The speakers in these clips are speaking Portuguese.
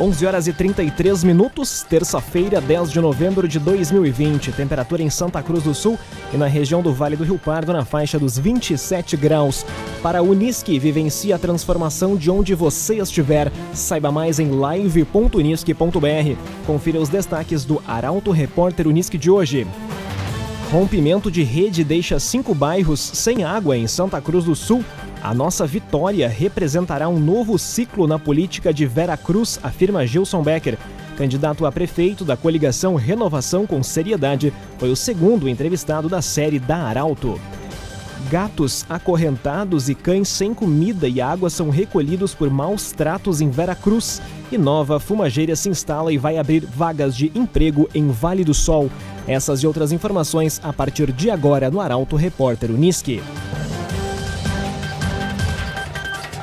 11 horas e 33 minutos, terça-feira, 10 de novembro de 2020. Temperatura em Santa Cruz do Sul e na região do Vale do Rio Pardo na faixa dos 27 graus. Para a Unisque, vivencie a transformação de onde você estiver. Saiba mais em live.unisque.br. Confira os destaques do Arauto Repórter Unisque de hoje. Rompimento de rede deixa cinco bairros sem água em Santa Cruz do Sul. A nossa vitória representará um novo ciclo na política de Vera Cruz, afirma Gilson Becker. Candidato a prefeito da coligação Renovação com Seriedade, foi o segundo entrevistado da série da Arauto. Gatos acorrentados e cães sem comida e água são recolhidos por maus tratos em Vera Cruz. E nova fumageira se instala e vai abrir vagas de emprego em Vale do Sol. Essas e outras informações a partir de agora no Arauto Repórter Uniski.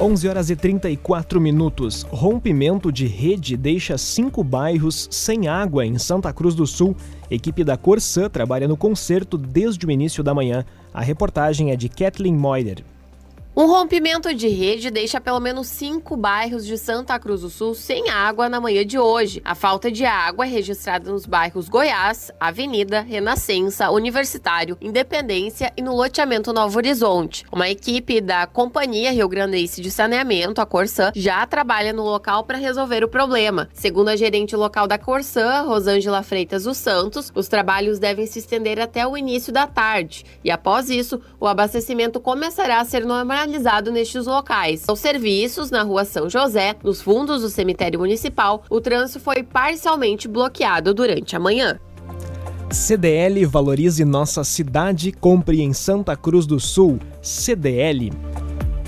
11 horas e 34 minutos. Rompimento de rede deixa cinco bairros sem água em Santa Cruz do Sul. Equipe da Corsã trabalha no conserto desde o início da manhã. A reportagem é de Kathleen Moider. Um rompimento de rede deixa pelo menos cinco bairros de Santa Cruz do Sul sem água na manhã de hoje. A falta de água é registrada nos bairros Goiás, Avenida, Renascença, Universitário, Independência e no loteamento Novo Horizonte. Uma equipe da Companhia Rio Grandense de Saneamento, a Corsã, já trabalha no local para resolver o problema. Segundo a gerente local da Corsã, Rosângela Freitas dos Santos, os trabalhos devem se estender até o início da tarde e após isso, o abastecimento começará a ser normalizado realizado nestes locais. Os serviços na rua São José, nos fundos do cemitério municipal, o trânsito foi parcialmente bloqueado durante a manhã. CDL valorize nossa cidade, compre em Santa Cruz do Sul. CDL.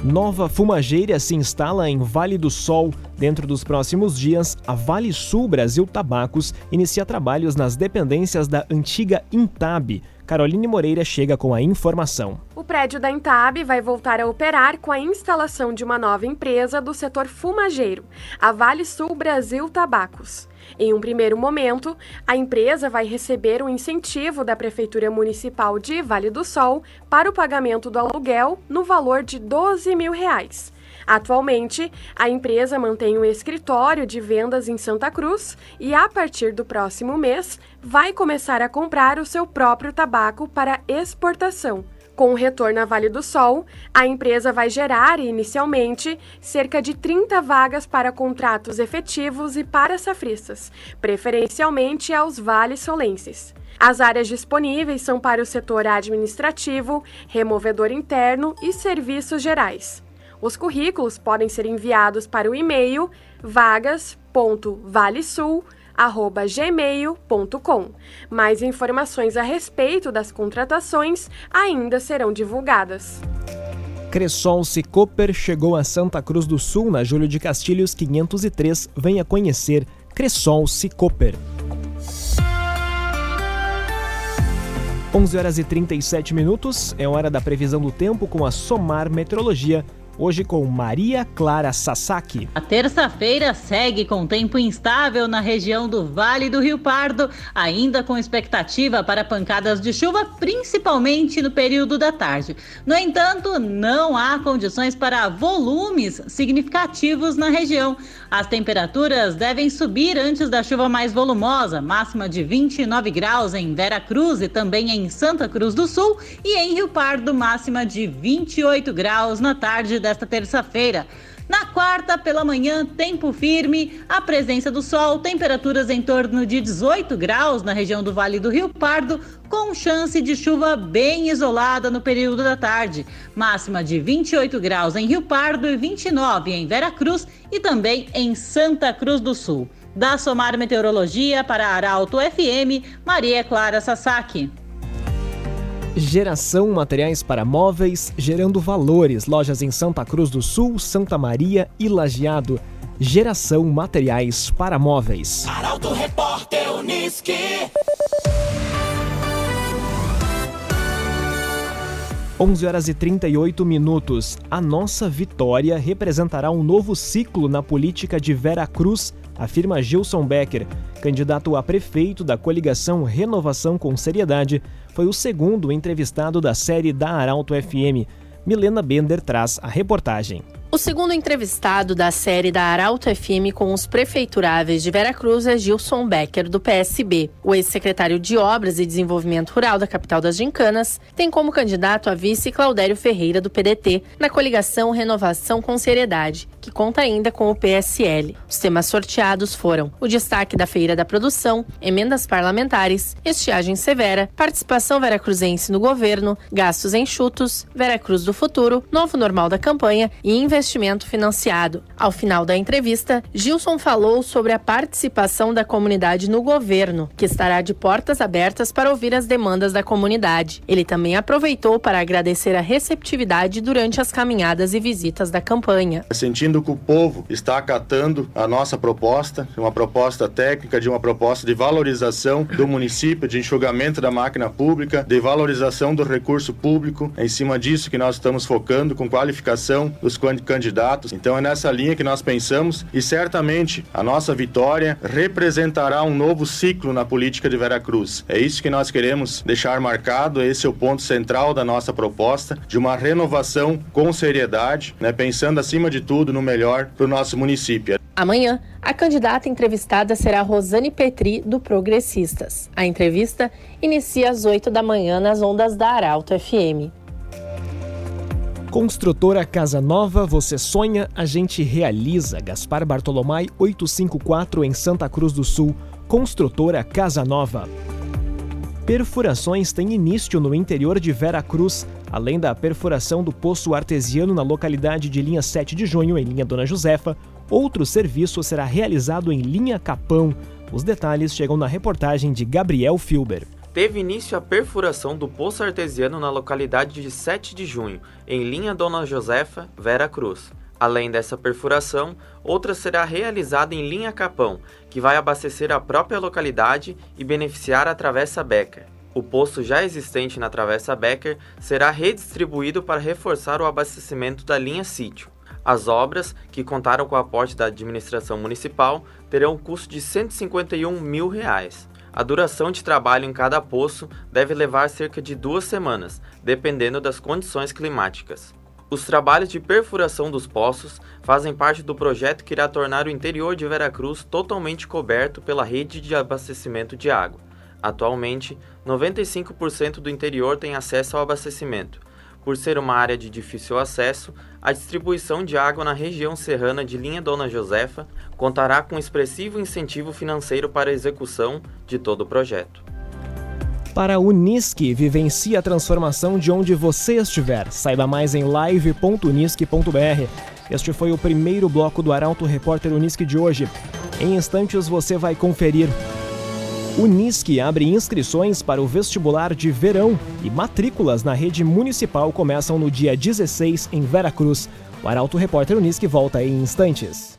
Nova fumageira se instala em Vale do Sol. Dentro dos próximos dias, a Vale Sul Brasil Tabacos inicia trabalhos nas dependências da antiga Intab. Caroline Moreira chega com a informação. O prédio da Intab vai voltar a operar com a instalação de uma nova empresa do setor fumageiro, a Vale Sul Brasil Tabacos. Em um primeiro momento, a empresa vai receber um incentivo da Prefeitura Municipal de Vale do Sol para o pagamento do aluguel no valor de 12 mil reais. Atualmente, a empresa mantém um escritório de vendas em Santa Cruz e, a partir do próximo mês, vai começar a comprar o seu próprio tabaco para exportação. Com o retorno à Vale do Sol, a empresa vai gerar, inicialmente, cerca de 30 vagas para contratos efetivos e para safristas, preferencialmente aos vales solenses. As áreas disponíveis são para o setor administrativo, removedor interno e serviços gerais. Os currículos podem ser enviados para o e-mail vagas.valesul.gmail.com. Mais informações a respeito das contratações ainda serão divulgadas. Cressol Cicoper chegou a Santa Cruz do Sul na Júlio de Castilhos 503. Venha conhecer Cressol Cicoper. 11 horas e 37 minutos é hora da previsão do tempo com a Somar Meteorologia Hoje com Maria Clara Sasaki. A terça-feira segue com tempo instável na região do Vale do Rio Pardo, ainda com expectativa para pancadas de chuva, principalmente no período da tarde. No entanto, não há condições para volumes significativos na região. As temperaturas devem subir antes da chuva mais volumosa, máxima de 29 graus em Vera Cruz e também em Santa Cruz do Sul, e em Rio Pardo, máxima de 28 graus na tarde da desta terça-feira. Na quarta, pela manhã, tempo firme, a presença do sol, temperaturas em torno de 18 graus na região do Vale do Rio Pardo, com chance de chuva bem isolada no período da tarde. Máxima de 28 graus em Rio Pardo e 29 em Vera Cruz e também em Santa Cruz do Sul. Da Somar Meteorologia para Arauto FM, Maria Clara Sasaki. Geração Materiais para Móveis, gerando valores. Lojas em Santa Cruz do Sul, Santa Maria e Lajeado. Geração Materiais para Móveis. Arauto Repórter Uniski. Onze horas e 38 minutos. A nossa vitória representará um novo ciclo na política de Vera Cruz, afirma Gilson Becker, candidato a prefeito da coligação Renovação com Seriedade, foi o segundo entrevistado da série da Arauto FM. Milena Bender traz a reportagem. O segundo entrevistado da série da Arauto FM com os prefeituráveis de Veracruz é Gilson Becker, do PSB. O ex-secretário de Obras e Desenvolvimento Rural da capital das Gincanas tem como candidato a vice Claudério Ferreira, do PDT, na coligação Renovação com Seriedade, que conta ainda com o PSL. Os temas sorteados foram o destaque da Feira da Produção, emendas parlamentares, estiagem severa, participação veracruzense no governo, gastos enxutos, Veracruz do futuro, novo normal da campanha e investimento investimento financiado. Ao final da entrevista, Gilson falou sobre a participação da comunidade no governo, que estará de portas abertas para ouvir as demandas da comunidade. Ele também aproveitou para agradecer a receptividade durante as caminhadas e visitas da campanha. Sentindo que o povo está acatando a nossa proposta, uma proposta técnica, de uma proposta de valorização do município, de enxugamento da máquina pública, de valorização do recurso público. É em cima disso que nós estamos focando com qualificação dos candidatos. Então é nessa linha que nós pensamos e certamente a nossa vitória representará um novo ciclo na política de Veracruz. É isso que nós queremos deixar marcado, esse é o ponto central da nossa proposta, de uma renovação com seriedade, né, pensando acima de tudo no melhor para o nosso município. Amanhã, a candidata entrevistada será Rosane Petri, do Progressistas. A entrevista inicia às 8 da manhã nas ondas da Arauto FM. Construtora Casa Nova, você sonha, a gente realiza. Gaspar Bartolomai 854 em Santa Cruz do Sul. Construtora Casa Nova. Perfurações têm início no interior de Vera Cruz, além da perfuração do poço artesiano na localidade de linha 7 de junho, em linha Dona Josefa. Outro serviço será realizado em linha Capão. Os detalhes chegam na reportagem de Gabriel Filber teve início a perfuração do poço artesiano na localidade de 7 de junho, em linha Dona Josefa, Vera Cruz. Além dessa perfuração, outra será realizada em linha Capão, que vai abastecer a própria localidade e beneficiar a Travessa Becker. O poço já existente na Travessa Becker será redistribuído para reforçar o abastecimento da linha Sítio. As obras, que contaram com o aporte da administração municipal, terão um custo de 151 mil reais. A duração de trabalho em cada poço deve levar cerca de duas semanas, dependendo das condições climáticas. Os trabalhos de perfuração dos poços fazem parte do projeto que irá tornar o interior de Veracruz totalmente coberto pela rede de abastecimento de água. Atualmente, 95% do interior tem acesso ao abastecimento, por ser uma área de difícil acesso, a distribuição de água na região serrana de linha Dona Josefa contará com expressivo incentivo financeiro para a execução de todo o projeto. Para a Unisque, vivencie a transformação de onde você estiver. Saiba mais em live.unisque.br. Este foi o primeiro bloco do Arauto Repórter Unisque de hoje. Em instantes você vai conferir Unisque abre inscrições para o vestibular de verão e matrículas na rede municipal começam no dia 16 em Veracruz. O Arauto Repórter Unisque volta em instantes.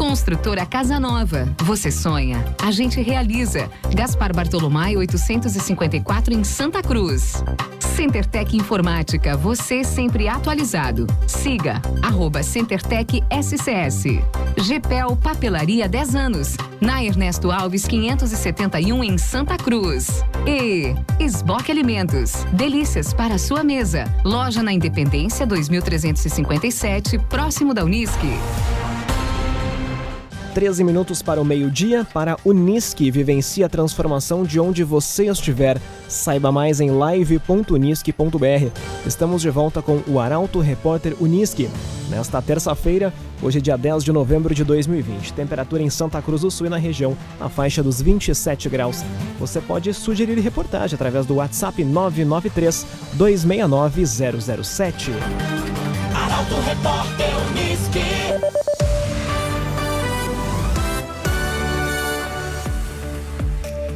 Construtora Casa Nova. Você sonha, a gente realiza. Gaspar Bartolomai 854 em Santa Cruz. CenterTech Informática, você sempre atualizado. Siga arroba CenterTech SCS. GPEL Papelaria 10 anos. Na Ernesto Alves 571 em Santa Cruz. E Esboque Alimentos. Delícias para sua mesa. Loja na Independência 2357, próximo da Unisque. 13 minutos para o meio-dia, para Unisque, vivencie a transformação de onde você estiver. Saiba mais em live.unisque.br. Estamos de volta com o Arauto Repórter Unisque. Nesta terça-feira, hoje é dia 10 de novembro de 2020. Temperatura em Santa Cruz do Sul e na região, na faixa dos 27 graus. Você pode sugerir reportagem através do WhatsApp 993 269 007. Arauto Repórter Unisque.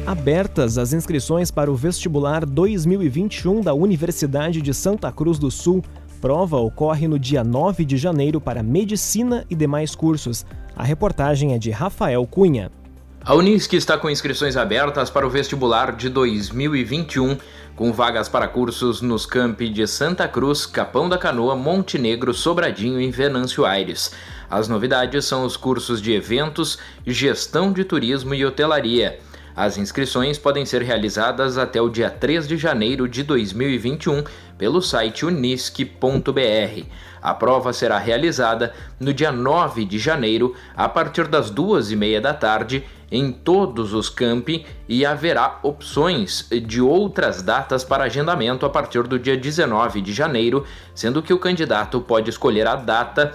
Abertas as inscrições para o vestibular 2021 da Universidade de Santa Cruz do Sul. Prova ocorre no dia 9 de janeiro para medicina e demais cursos. A reportagem é de Rafael Cunha. A Unisc está com inscrições abertas para o vestibular de 2021, com vagas para cursos nos campi de Santa Cruz, Capão da Canoa, Montenegro, Sobradinho e Venâncio Aires. As novidades são os cursos de eventos, gestão de turismo e hotelaria. As inscrições podem ser realizadas até o dia 3 de janeiro de 2021 pelo site unisque.br. A prova será realizada no dia 9 de janeiro, a partir das duas e meia da tarde, em todos os campi e haverá opções de outras datas para agendamento a partir do dia 19 de janeiro, sendo que o candidato pode escolher a data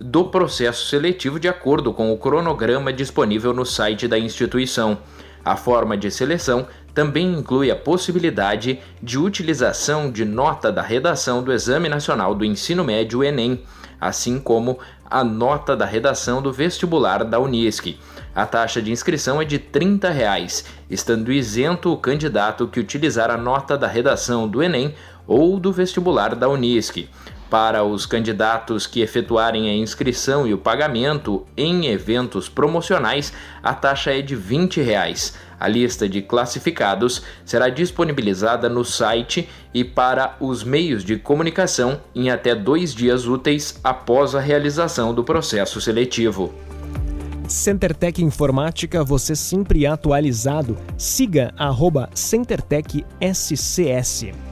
do processo seletivo de acordo com o cronograma disponível no site da instituição. A forma de seleção também inclui a possibilidade de utilização de nota da redação do Exame Nacional do Ensino Médio Enem, assim como a nota da redação do vestibular da Unisc. A taxa de inscrição é de 30 reais, estando isento o candidato que utilizar a nota da redação do Enem ou do vestibular da Unisc. Para os candidatos que efetuarem a inscrição e o pagamento em eventos promocionais, a taxa é de 20 reais. A lista de classificados será disponibilizada no site e para os meios de comunicação em até dois dias úteis após a realização do processo seletivo. CenterTech Informática, você sempre atualizado. Siga CenterTech SCS.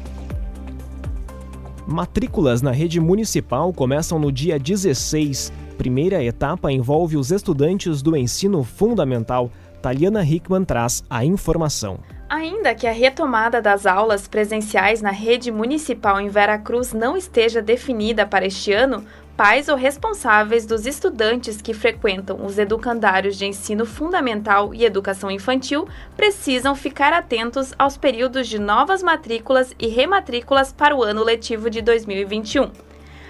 Matrículas na rede municipal começam no dia 16. Primeira etapa envolve os estudantes do ensino fundamental. Taliana Hickman traz a informação. Ainda que a retomada das aulas presenciais na rede municipal em Veracruz não esteja definida para este ano, pais ou responsáveis dos estudantes que frequentam os educandários de ensino fundamental e educação infantil precisam ficar atentos aos períodos de novas matrículas e rematrículas para o ano letivo de 2021.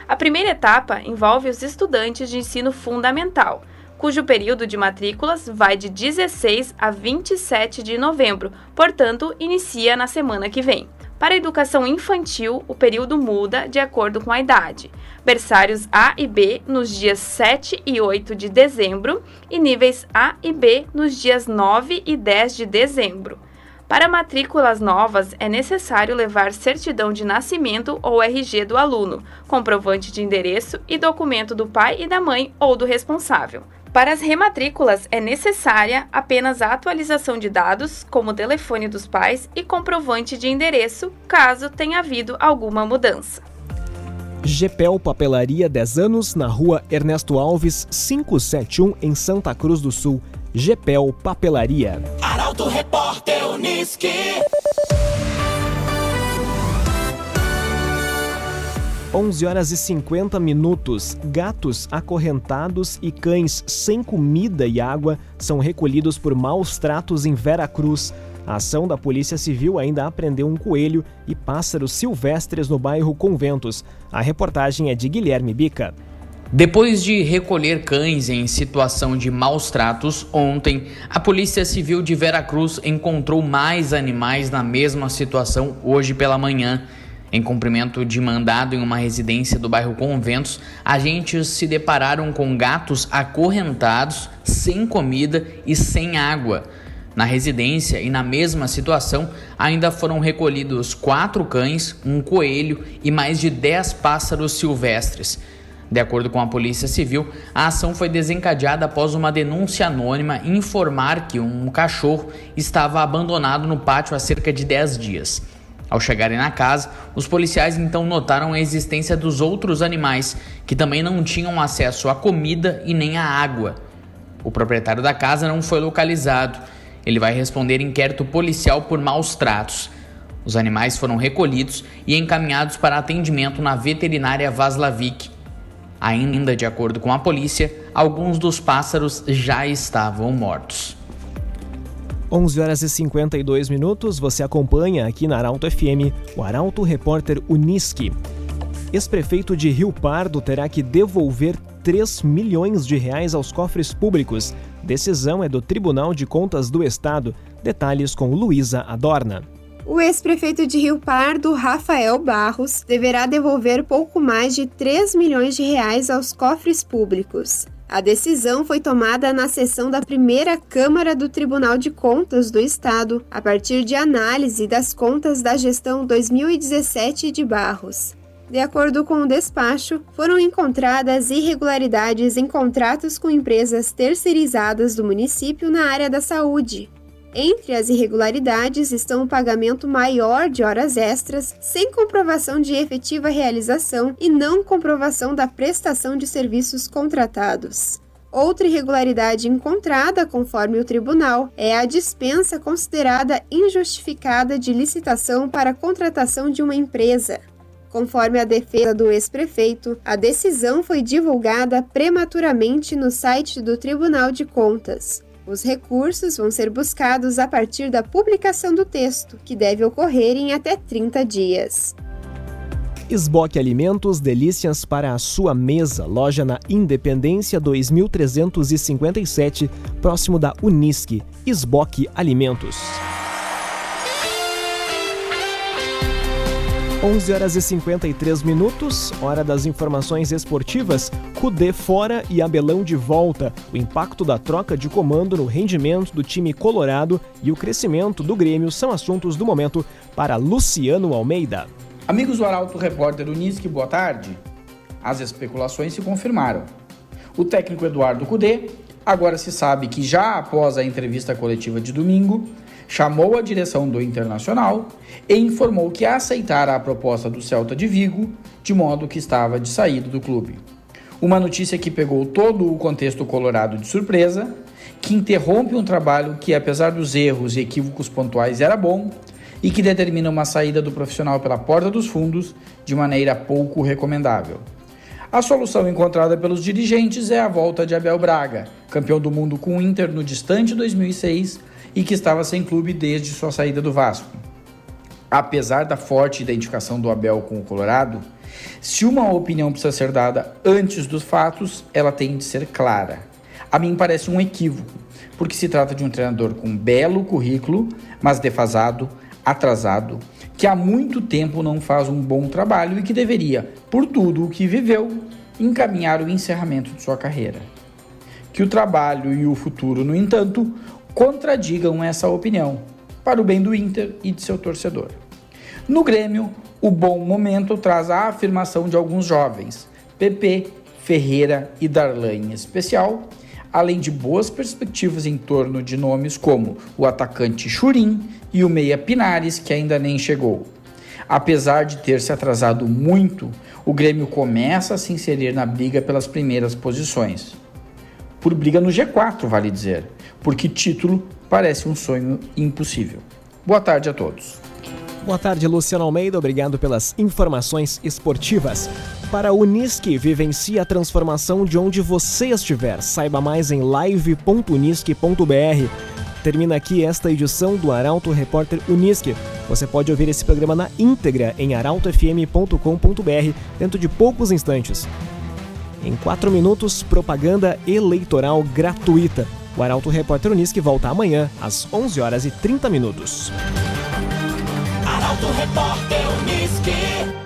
A primeira etapa envolve os estudantes de ensino fundamental, cujo período de matrículas vai de 16 a 27 de novembro, portanto, inicia na semana que vem. Para a educação infantil, o período muda de acordo com a idade. Berçários A e B nos dias 7 e 8 de dezembro e níveis A e B nos dias 9 e 10 de dezembro. Para matrículas novas, é necessário levar certidão de nascimento ou RG do aluno, comprovante de endereço e documento do pai e da mãe ou do responsável. Para as rematrículas, é necessária apenas a atualização de dados, como o telefone dos pais e comprovante de endereço, caso tenha havido alguma mudança. GPEL Papelaria 10 anos, na rua Ernesto Alves, 571, em Santa Cruz do Sul. GPEL Papelaria. Arauto Repórter Uniski. 11 horas e 50 minutos. Gatos acorrentados e cães sem comida e água são recolhidos por maus tratos em Vera Cruz. A ação da Polícia Civil ainda apreendeu um coelho e pássaros silvestres no bairro Conventos. A reportagem é de Guilherme Bica. Depois de recolher cães em situação de maus tratos, ontem a Polícia Civil de Veracruz encontrou mais animais na mesma situação hoje pela manhã. Em cumprimento de mandado em uma residência do bairro Conventos, agentes se depararam com gatos acorrentados, sem comida e sem água. Na residência e na mesma situação, ainda foram recolhidos quatro cães, um coelho e mais de dez pássaros silvestres. De acordo com a Polícia Civil, a ação foi desencadeada após uma denúncia anônima informar que um cachorro estava abandonado no pátio há cerca de 10 dias. Ao chegarem na casa, os policiais então notaram a existência dos outros animais, que também não tinham acesso à comida e nem à água. O proprietário da casa não foi localizado. Ele vai responder inquérito policial por maus tratos. Os animais foram recolhidos e encaminhados para atendimento na veterinária Vaslavik. Ainda de acordo com a polícia, alguns dos pássaros já estavam mortos. 11 horas e 52 minutos, você acompanha aqui na Arauto FM o Arauto Repórter Uniski. Ex-prefeito de Rio Pardo terá que devolver 3 milhões de reais aos cofres públicos. Decisão é do Tribunal de Contas do Estado. Detalhes com Luísa Adorna. O ex-prefeito de Rio Pardo, Rafael Barros, deverá devolver pouco mais de 3 milhões de reais aos cofres públicos. A decisão foi tomada na sessão da primeira Câmara do Tribunal de Contas do Estado, a partir de análise das contas da gestão 2017 de Barros. De acordo com o despacho, foram encontradas irregularidades em contratos com empresas terceirizadas do município na área da saúde, entre as irregularidades estão o pagamento maior de horas extras, sem comprovação de efetiva realização e não comprovação da prestação de serviços contratados. Outra irregularidade encontrada, conforme o tribunal, é a dispensa considerada injustificada de licitação para a contratação de uma empresa. Conforme a defesa do ex-prefeito, a decisão foi divulgada prematuramente no site do Tribunal de Contas. Os recursos vão ser buscados a partir da publicação do texto, que deve ocorrer em até 30 dias. Esboque Alimentos, delícias para a sua mesa. Loja na Independência 2357, próximo da Unisque. Esboque Alimentos. 11 horas e 53 minutos, hora das informações esportivas. Cudê fora e Abelão de volta. O impacto da troca de comando no rendimento do time colorado e o crescimento do Grêmio são assuntos do momento para Luciano Almeida. Amigos do Arauto Repórter Unisque, boa tarde. As especulações se confirmaram. O técnico Eduardo Cudê agora se sabe que já após a entrevista coletiva de domingo, chamou a direção do Internacional e informou que aceitara a proposta do Celta de Vigo, de modo que estava de saída do clube. Uma notícia que pegou todo o contexto colorado de surpresa, que interrompe um trabalho que, apesar dos erros e equívocos pontuais, era bom e que determina uma saída do profissional pela porta dos fundos de maneira pouco recomendável. A solução encontrada pelos dirigentes é a volta de Abel Braga, campeão do mundo com o Inter no distante 2006 e que estava sem clube desde sua saída do Vasco. Apesar da forte identificação do Abel com o Colorado, se uma opinião precisa ser dada antes dos fatos, ela tem de ser clara. A mim parece um equívoco, porque se trata de um treinador com um belo currículo, mas defasado, atrasado, que há muito tempo não faz um bom trabalho e que deveria, por tudo o que viveu, encaminhar o encerramento de sua carreira. Que o trabalho e o futuro, no entanto, contradigam essa opinião, para o bem do Inter e de seu torcedor. No Grêmio, o bom momento traz a afirmação de alguns jovens, PP, Ferreira e Darlan em especial, além de boas perspectivas em torno de nomes como o atacante Churim e o meia Pinares, que ainda nem chegou. Apesar de ter se atrasado muito, o Grêmio começa a se inserir na briga pelas primeiras posições. Por briga no G4, vale dizer, porque título parece um sonho impossível. Boa tarde a todos. Boa tarde, Luciano Almeida. Obrigado pelas informações esportivas. Para a Unisque, vivencie a transformação de onde você estiver. Saiba mais em live.unisque.br. Termina aqui esta edição do Arauto Repórter Unisque. Você pode ouvir esse programa na íntegra em arautofm.com.br dentro de poucos instantes. Em 4 minutos, propaganda eleitoral gratuita. O Arauto Repórter Unisque volta amanhã, às 11 horas e 30 minutos. Arauto Repórter Unisque.